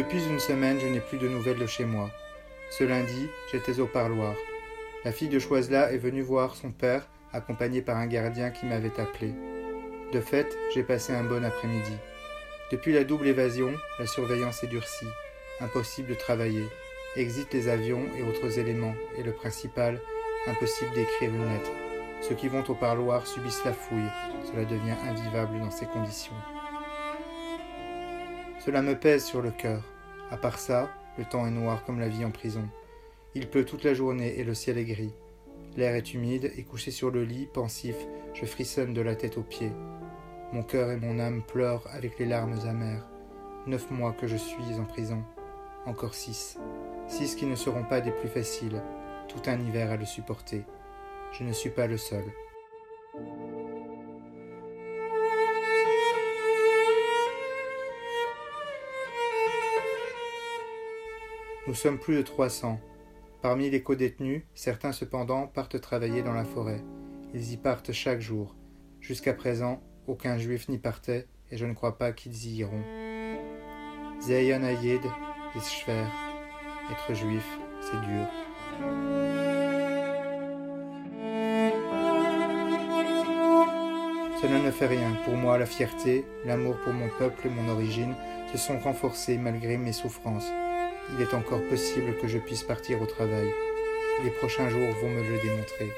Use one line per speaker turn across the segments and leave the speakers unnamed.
Depuis une semaine, je n'ai plus de nouvelles de chez moi. Ce lundi, j'étais au parloir. La fille de Choiselat est venue voir son père, accompagnée par un gardien qui m'avait appelé. De fait, j'ai passé un bon après-midi. Depuis la double évasion, la surveillance est durcie. Impossible de travailler. Exit les avions et autres éléments, et le principal, impossible d'écrire une lettre. Ceux qui vont au parloir subissent la fouille. Cela devient invivable dans ces conditions. Cela me pèse sur le cœur. À part ça, le temps est noir comme la vie en prison. Il pleut toute la journée et le ciel est gris. L'air est humide et couché sur le lit, pensif, je frissonne de la tête aux pieds. Mon cœur et mon âme pleurent avec les larmes amères. Neuf mois que je suis en prison. Encore six. Six qui ne seront pas des plus faciles. Tout un hiver à le supporter. Je ne suis pas le seul. Nous sommes plus de 300. Parmi les co-détenus, certains cependant partent travailler dans la forêt. Ils y partent chaque jour. Jusqu'à présent, aucun juif n'y partait et je ne crois pas qu'ils y iront. Zeyan Ayed. Être juif, c'est dur. Cela ne fait rien. Pour moi, la fierté, l'amour pour mon peuple et mon origine se sont renforcés malgré mes souffrances il est encore possible que je puisse partir au travail. Les prochains jours vont me le démontrer.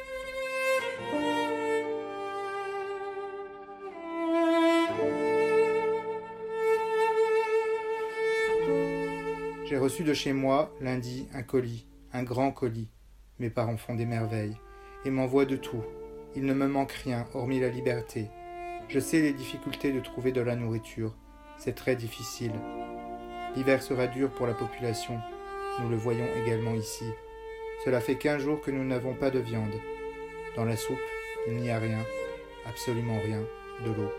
J'ai reçu de chez moi, lundi, un colis, un grand colis. Mes parents font des merveilles, et m'envoient de tout. Il ne me manque rien, hormis la liberté. Je sais les difficultés de trouver de la nourriture. C'est très difficile. L'hiver sera dur pour la population. Nous le voyons également ici. Cela fait quinze jours que nous n'avons pas de viande. Dans la soupe, il n'y a rien, absolument rien, de l'eau.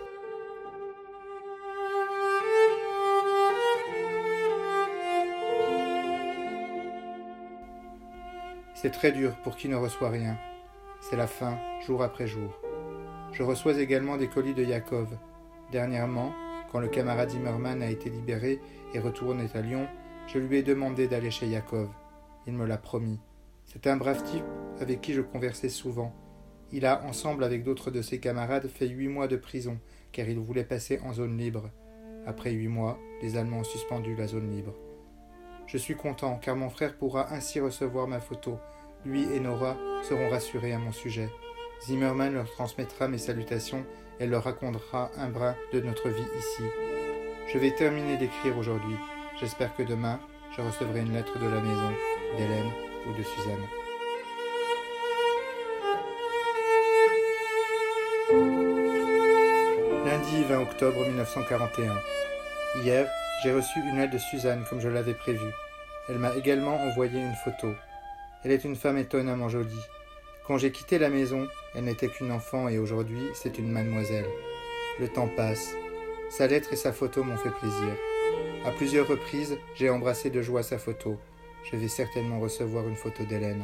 C'est très dur pour qui ne reçoit rien. C'est la faim, jour après jour. Je reçois également des colis de Yakov. Dernièrement, quand le camarade Zimmerman a été libéré et retourné à Lyon, je lui ai demandé d'aller chez Yakov. Il me l'a promis. C'est un brave type avec qui je conversais souvent. Il a, ensemble avec d'autres de ses camarades, fait huit mois de prison, car il voulait passer en zone libre. Après huit mois, les Allemands ont suspendu la zone libre. Je suis content, car mon frère pourra ainsi recevoir ma photo. Lui et Nora seront rassurés à mon sujet. Zimmerman leur transmettra mes salutations et leur racontera un brin de notre vie ici. Je vais terminer d'écrire aujourd'hui. J'espère que demain, je recevrai une lettre de la maison, d'Hélène ou de Suzanne. Lundi 20 octobre 1941. Hier, j'ai reçu une lettre de Suzanne comme je l'avais prévu. Elle m'a également envoyé une photo. Elle est une femme étonnamment jolie. Quand j'ai quitté la maison, elle n'était qu'une enfant et aujourd'hui, c'est une mademoiselle. Le temps passe. Sa lettre et sa photo m'ont fait plaisir. À plusieurs reprises, j'ai embrassé de joie sa photo. Je vais certainement recevoir une photo d'Hélène.